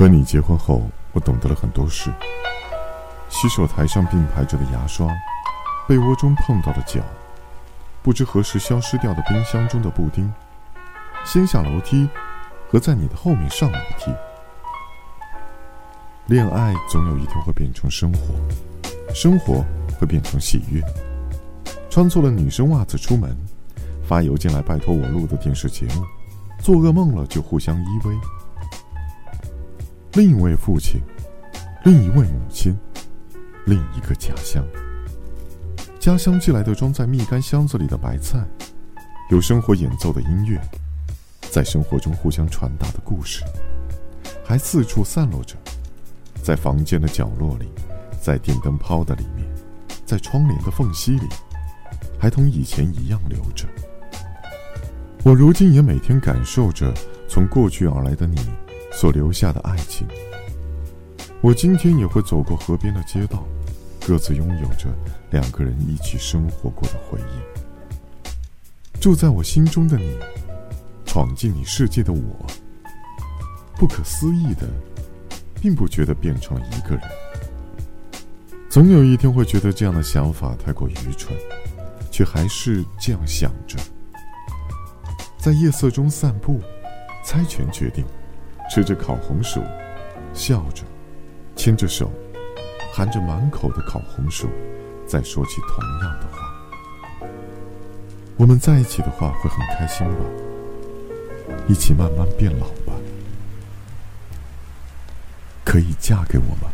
和你结婚后，我懂得了很多事。洗手台上并排着的牙刷，被窝中碰到的脚，不知何时消失掉的冰箱中的布丁，先下楼梯，和在你的后面上楼梯。恋爱总有一天会变成生活，生活会变成喜悦。穿错了女生袜子出门，发邮件来拜托我录的电视节目，做噩梦了就互相依偎。另一位父亲，另一位母亲，另一个家乡。家乡寄来的装在蜜柑箱子里的白菜，有生活演奏的音乐，在生活中互相传达的故事，还四处散落着，在房间的角落里，在电灯泡的里面，在窗帘的缝隙里，还同以前一样留着。我如今也每天感受着从过去而来的你。所留下的爱情，我今天也会走过河边的街道，各自拥有着两个人一起生活过的回忆。住在我心中的你，闯进你世界的我，不可思议的，并不觉得变成了一个人。总有一天会觉得这样的想法太过愚蠢，却还是这样想着。在夜色中散步，猜拳决定。吃着烤红薯，笑着，牵着手，含着满口的烤红薯，再说起同样的话。我们在一起的话会很开心吧？一起慢慢变老吧？可以嫁给我吗？